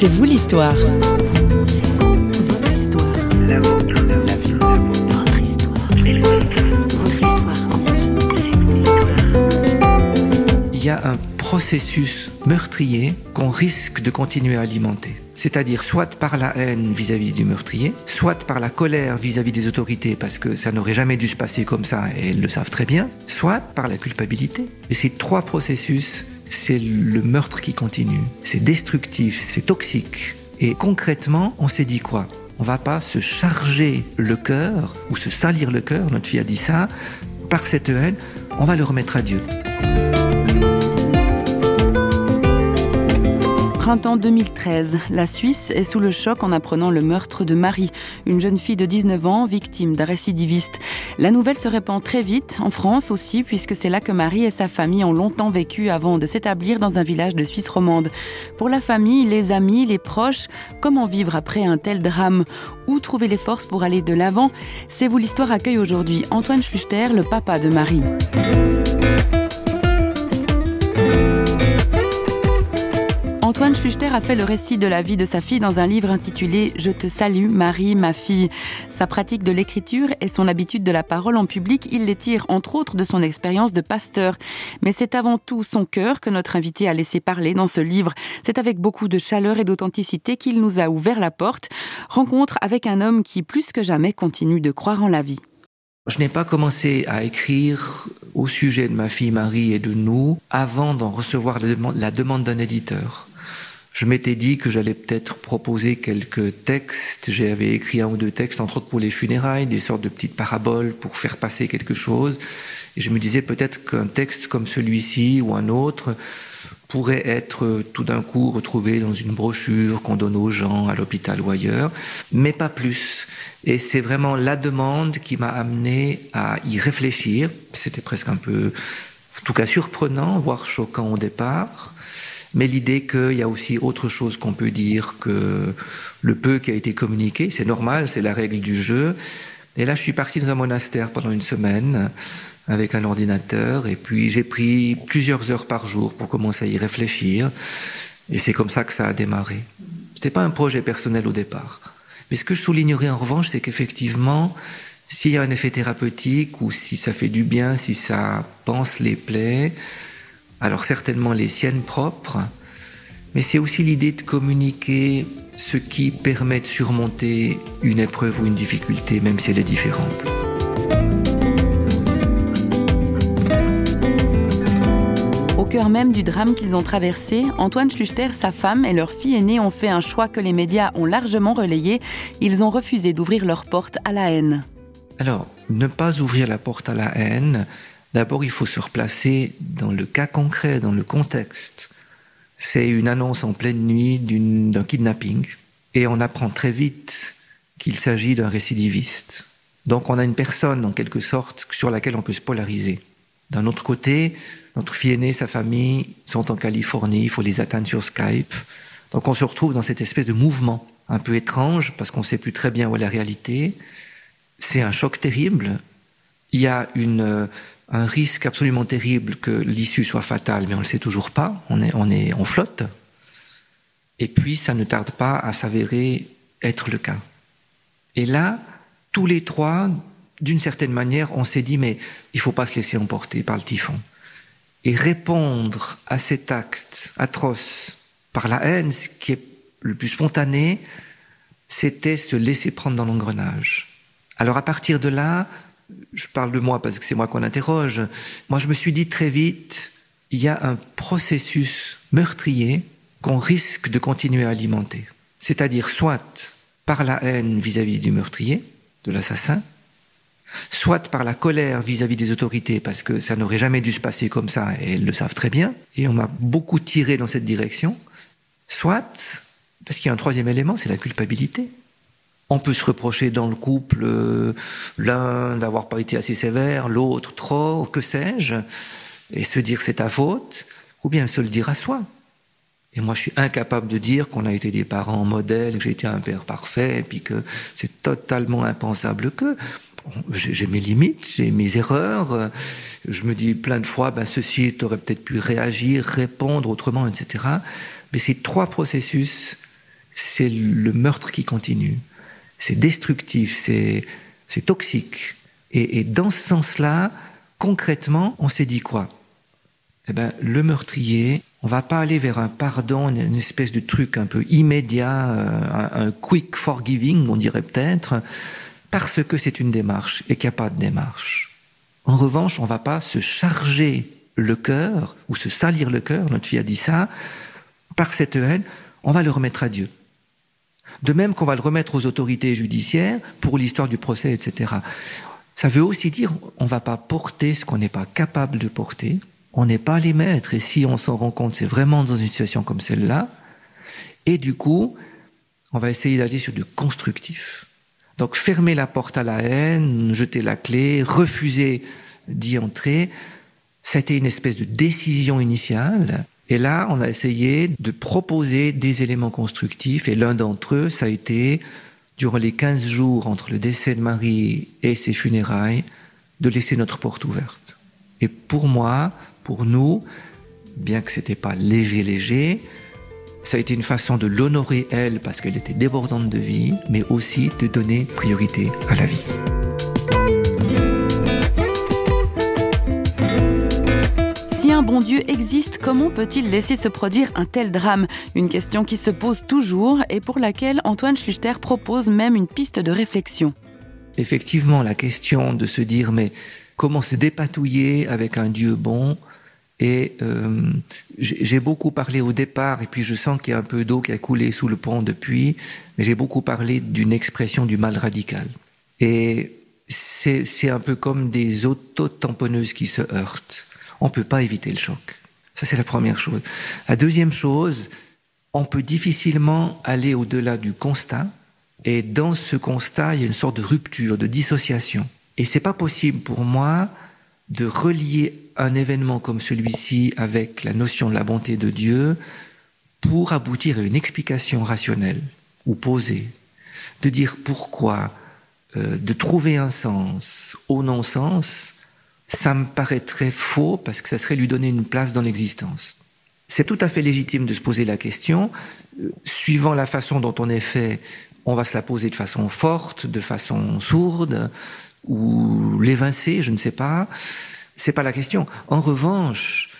C'est vous l'histoire. Il y a un processus meurtrier qu'on risque de continuer à alimenter. C'est-à-dire soit par la haine vis-à-vis du meurtrier, soit par la colère vis-à-vis des autorités parce que ça n'aurait jamais dû se passer comme ça et elles le savent très bien, soit par la culpabilité. Et ces trois processus, c'est le meurtre qui continue. C'est destructif, c'est toxique. Et concrètement, on s'est dit quoi? On va pas se charger le cœur ou se salir le cœur, notre fille a dit ça, par cette haine, on va le remettre à Dieu. Printemps 2013, la Suisse est sous le choc en apprenant le meurtre de Marie, une jeune fille de 19 ans victime d'un récidiviste. La nouvelle se répand très vite, en France aussi, puisque c'est là que Marie et sa famille ont longtemps vécu avant de s'établir dans un village de Suisse romande. Pour la famille, les amis, les proches, comment vivre après un tel drame? Où trouver les forces pour aller de l'avant? C'est vous l'histoire accueille aujourd'hui Antoine Schluchter, le papa de Marie. Antoine Schuster a fait le récit de la vie de sa fille dans un livre intitulé Je te salue, Marie, ma fille. Sa pratique de l'écriture et son habitude de la parole en public, il les tire entre autres de son expérience de pasteur. Mais c'est avant tout son cœur que notre invité a laissé parler dans ce livre. C'est avec beaucoup de chaleur et d'authenticité qu'il nous a ouvert la porte. Rencontre avec un homme qui, plus que jamais, continue de croire en la vie. Je n'ai pas commencé à écrire au sujet de ma fille Marie et de nous avant d'en recevoir la demande d'un éditeur. Je m'étais dit que j'allais peut-être proposer quelques textes. J'avais écrit un ou deux textes, entre autres pour les funérailles, des sortes de petites paraboles pour faire passer quelque chose. Et je me disais peut-être qu'un texte comme celui-ci ou un autre pourrait être tout d'un coup retrouvé dans une brochure qu'on donne aux gens à l'hôpital ou ailleurs, mais pas plus. Et c'est vraiment la demande qui m'a amené à y réfléchir. C'était presque un peu, en tout cas surprenant, voire choquant au départ mais l'idée qu'il y a aussi autre chose qu'on peut dire que le peu qui a été communiqué, c'est normal, c'est la règle du jeu. Et là, je suis parti dans un monastère pendant une semaine avec un ordinateur, et puis j'ai pris plusieurs heures par jour pour commencer à y réfléchir, et c'est comme ça que ça a démarré. Ce n'était pas un projet personnel au départ. Mais ce que je soulignerai en revanche, c'est qu'effectivement, s'il y a un effet thérapeutique, ou si ça fait du bien, si ça pense les plaies, alors certainement les siennes propres, mais c'est aussi l'idée de communiquer ce qui permet de surmonter une épreuve ou une difficulté, même si elle est différente. Au cœur même du drame qu'ils ont traversé, Antoine Schluchter, sa femme et leur fille aînée ont fait un choix que les médias ont largement relayé. Ils ont refusé d'ouvrir leur porte à la haine. Alors, ne pas ouvrir la porte à la haine, D'abord, il faut se replacer dans le cas concret, dans le contexte. C'est une annonce en pleine nuit d'un kidnapping et on apprend très vite qu'il s'agit d'un récidiviste. Donc on a une personne, en quelque sorte, sur laquelle on peut se polariser. D'un autre côté, notre fille aînée, sa famille sont en Californie, il faut les atteindre sur Skype. Donc on se retrouve dans cette espèce de mouvement un peu étrange parce qu'on ne sait plus très bien où est la réalité. C'est un choc terrible. Il y a une un risque absolument terrible que l'issue soit fatale, mais on ne le sait toujours pas, on, est, on, est, on flotte. Et puis, ça ne tarde pas à s'avérer être le cas. Et là, tous les trois, d'une certaine manière, on s'est dit, mais il ne faut pas se laisser emporter par le typhon. Et répondre à cet acte atroce par la haine, ce qui est le plus spontané, c'était se laisser prendre dans l'engrenage. Alors à partir de là, je parle de moi parce que c'est moi qu'on interroge, moi je me suis dit très vite, il y a un processus meurtrier qu'on risque de continuer à alimenter. C'est-à-dire soit par la haine vis-à-vis du meurtrier, de l'assassin, soit par la colère vis-à-vis des autorités, parce que ça n'aurait jamais dû se passer comme ça, et elles le savent très bien, et on m'a beaucoup tiré dans cette direction, soit parce qu'il y a un troisième élément, c'est la culpabilité. On peut se reprocher dans le couple euh, l'un d'avoir pas été assez sévère, l'autre trop, que sais-je, et se dire c'est ta faute, ou bien se le dire à soi. Et moi, je suis incapable de dire qu'on a été des parents modèles, que j'ai été un père parfait, et puis que c'est totalement impensable que. J'ai mes limites, j'ai mes erreurs. Je me dis plein de fois, ben ceci, tu peut-être pu réagir, répondre autrement, etc. Mais ces trois processus c'est le meurtre qui continue. C'est destructif, c'est toxique. Et, et, dans ce sens-là, concrètement, on s'est dit quoi? Eh ben, le meurtrier, on va pas aller vers un pardon, une espèce de truc un peu immédiat, euh, un, quick forgiving, on dirait peut-être, parce que c'est une démarche et qu'il n'y a pas de démarche. En revanche, on va pas se charger le cœur ou se salir le cœur, notre fille a dit ça, par cette haine, on va le remettre à Dieu. De même qu'on va le remettre aux autorités judiciaires pour l'histoire du procès, etc. Ça veut aussi dire on ne va pas porter ce qu'on n'est pas capable de porter, on n'est pas les maîtres. Et si on s'en rend compte, c'est vraiment dans une situation comme celle-là. Et du coup, on va essayer d'aller sur du constructif. Donc fermer la porte à la haine, jeter la clé, refuser d'y entrer, c'était une espèce de décision initiale. Et là, on a essayé de proposer des éléments constructifs. Et l'un d'entre eux, ça a été, durant les 15 jours entre le décès de Marie et ses funérailles, de laisser notre porte ouverte. Et pour moi, pour nous, bien que c'était pas léger, léger, ça a été une façon de l'honorer elle parce qu'elle était débordante de vie, mais aussi de donner priorité à la vie. Dieu existe, comment peut-il laisser se produire un tel drame? Une question qui se pose toujours et pour laquelle Antoine Schluchter propose même une piste de réflexion. Effectivement, la question de se dire mais comment se dépatouiller avec un Dieu bon? Et euh, j'ai beaucoup parlé au départ, et puis je sens qu'il y a un peu d'eau qui a coulé sous le pont depuis, mais j'ai beaucoup parlé d'une expression du mal radical. Et c'est un peu comme des autotamponneuses qui se heurtent. On ne peut pas éviter le choc. Ça, c'est la première chose. La deuxième chose, on peut difficilement aller au-delà du constat, et dans ce constat, il y a une sorte de rupture, de dissociation. Et c'est pas possible pour moi de relier un événement comme celui-ci avec la notion de la bonté de Dieu pour aboutir à une explication rationnelle ou posée, de dire pourquoi, euh, de trouver un sens au non-sens, ça me paraîtrait faux parce que ça serait lui donner une place dans l'existence. C'est tout à fait légitime de se poser la question. Euh, suivant la façon dont on est fait, on va se la poser de façon forte, de façon sourde, ou l'évincer, je ne sais pas. C'est pas la question. En revanche,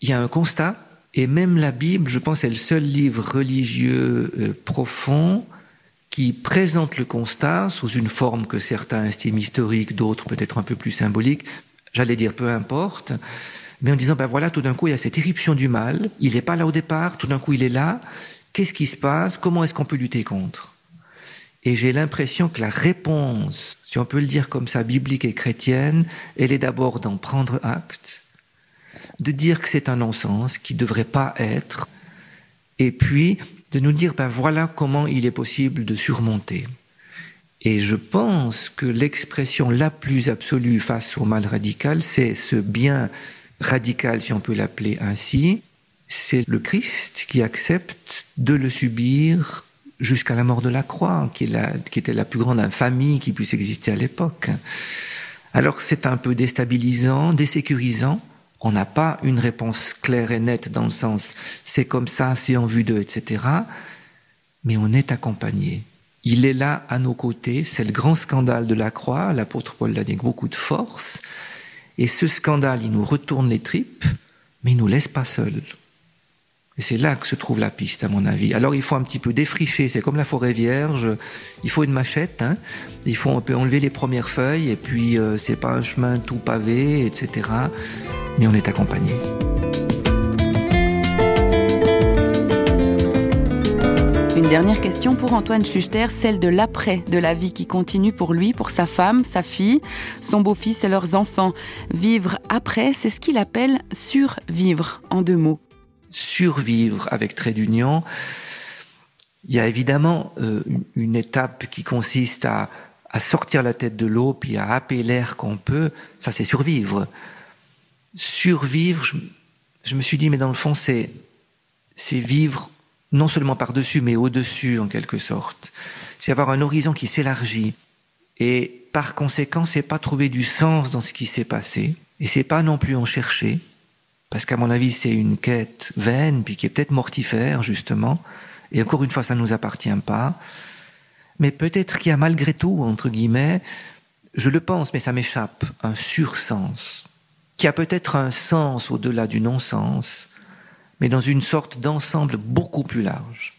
il y a un constat, et même la Bible, je pense, est le seul livre religieux euh, profond qui présente le constat sous une forme que certains estiment historique, d'autres peut-être un peu plus symbolique. J'allais dire peu importe, mais en disant ben voilà, tout d'un coup il y a cette éruption du mal. Il n'est pas là au départ, tout d'un coup il est là. Qu'est-ce qui se passe? Comment est-ce qu'on peut lutter contre? Et j'ai l'impression que la réponse si on peut le dire comme ça, biblique et chrétienne, elle est d'abord d'en prendre acte, de dire que c'est un non-sens, qui ne devrait pas être, et puis de nous dire, ben voilà comment il est possible de surmonter. Et je pense que l'expression la plus absolue face au mal radical, c'est ce bien radical, si on peut l'appeler ainsi, c'est le Christ qui accepte de le subir jusqu'à la mort de la croix, qui, était la plus grande infamie qui puisse exister à l'époque. Alors c'est un peu déstabilisant, désécurisant. On n'a pas une réponse claire et nette dans le sens c'est comme ça, c'est en vue d'eux, etc. Mais on est accompagné. Il est là à nos côtés. C'est le grand scandale de la croix. L'apôtre Paul l'a dit avec beaucoup de force. Et ce scandale, il nous retourne les tripes, mais il nous laisse pas seuls. Et c'est là que se trouve la piste, à mon avis. Alors il faut un petit peu défricher, c'est comme la forêt vierge, il faut une machette, hein. il faut un peu enlever les premières feuilles, et puis euh, c'est pas un chemin tout pavé, etc. Mais on est accompagné. Une dernière question pour Antoine Schuster, celle de l'après, de la vie qui continue pour lui, pour sa femme, sa fille, son beau-fils et leurs enfants. Vivre après, c'est ce qu'il appelle survivre, en deux mots survivre avec trait d'union. Il y a évidemment euh, une étape qui consiste à, sortir la tête de l'eau puis à happer l'air qu'on peut. Ça, c'est survivre. Survivre, je, me suis dit, mais dans le fond, c'est vivre non seulement par-dessus, mais au-dessus en quelque sorte. C'est avoir un horizon qui s'élargit. Et par conséquent, c'est pas trouver du sens dans ce qui s'est passé, et c'est pas non plus en chercher, parce qu'à mon avis, c'est une quête vaine, puis qui est peut-être mortifère, justement, Et encore une fois, ça ne nous appartient pas. Mais peut-être qu'il y a malgré tout, entre guillemets, je le pense, mais ça m'échappe, un sursens, qui a peut-être un sens au-delà du non-sens, mais dans une sorte d'ensemble beaucoup plus large.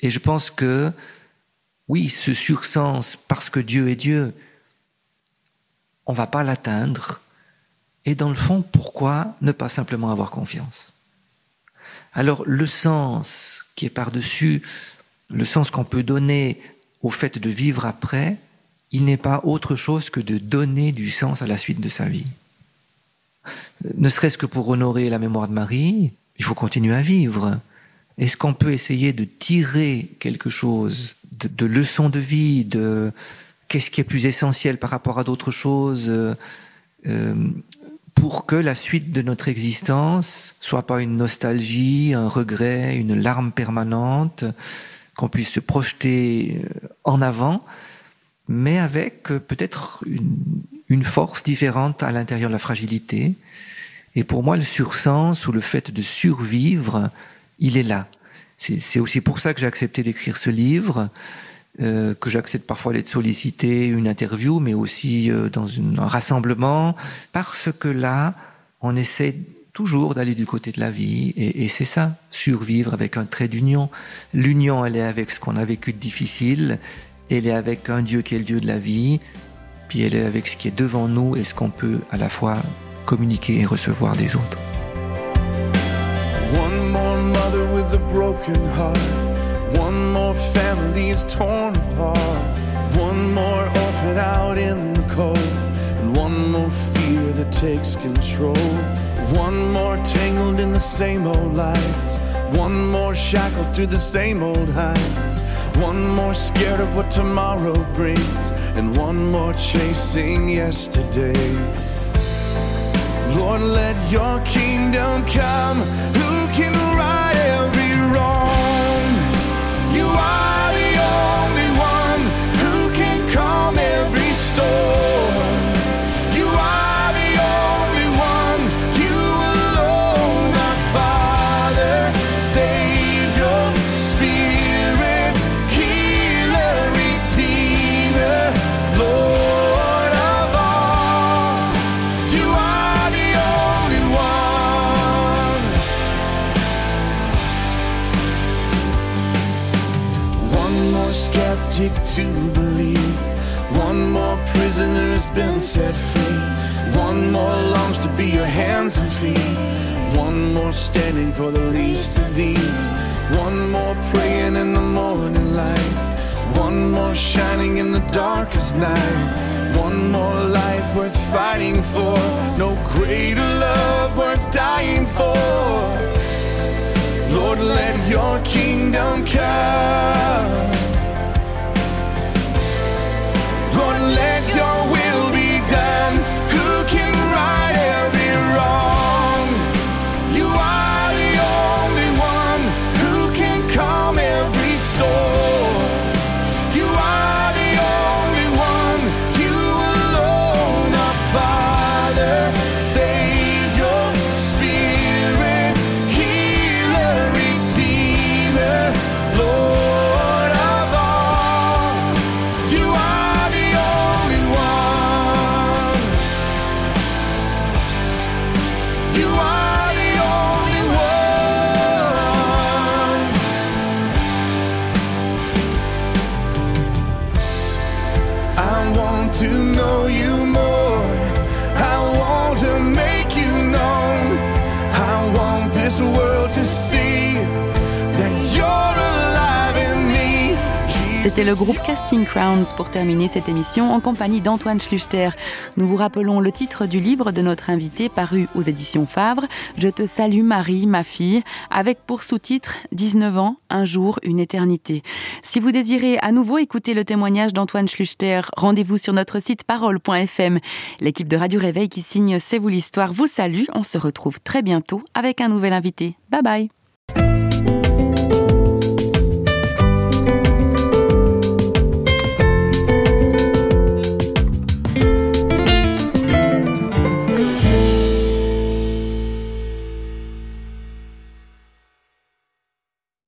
Et je pense que, oui, ce sursens, parce que Dieu est Dieu, on ne va pas l'atteindre. Et dans le fond, pourquoi ne pas simplement avoir confiance? Alors le sens qui est par-dessus, le sens qu'on peut donner au fait de vivre après, il n'est pas autre chose que de donner du sens à la suite de sa vie. Ne serait-ce que pour honorer la mémoire de Marie, il faut continuer à vivre. Est-ce qu'on peut essayer de tirer quelque chose de, de leçons de vie, de qu'est-ce qui est plus essentiel par rapport à d'autres choses, euh, pour que la suite de notre existence soit pas une nostalgie, un regret, une larme permanente, qu'on puisse se projeter euh, en avant, mais avec euh, peut-être une, force différente à l'intérieur de la fragilité. Et pour moi, le sursens ou le fait de survivre, il est là. C'est aussi pour ça que j'ai accepté d'écrire ce livre, euh, que j'accepte parfois d'être sollicité, une interview, mais aussi euh, dans un rassemblement, parce que là, on essaie toujours d'aller du côté de la vie, et, et c'est ça, survivre avec un trait d'union. L'union, elle est avec ce qu'on a vécu de difficile, elle est avec un Dieu qui est le Dieu de la vie, puis elle est avec ce qui est devant nous et ce qu'on peut à la fois communiquer et recevoir des autres. One more mother with a broken heart. One more family is torn apart. One more orphan out in the cold. And one more fear that takes control. One more tangled in the same old lies. One more shackled to the same old highs. One more scared of what tomorrow brings, and one more chasing yesterday. Lord, let your kingdom come. To believe. One more prisoner has been set free. One more longs to be your hands and feet. One more standing for the least of these. One more praying in the morning light. One more shining in the darkest night. One more life worth fighting for. No greater love worth dying for. Lord, let your kingdom come. C'était le groupe Casting Crowns pour terminer cette émission en compagnie d'Antoine Schluchter. Nous vous rappelons le titre du livre de notre invité paru aux éditions Favre, Je te salue Marie, ma fille, avec pour sous-titre 19 ans, un jour, une éternité. Si vous désirez à nouveau écouter le témoignage d'Antoine Schluchter, rendez-vous sur notre site parole.fm. L'équipe de Radio Réveil qui signe C'est vous l'histoire vous salue. On se retrouve très bientôt avec un nouvel invité. Bye bye.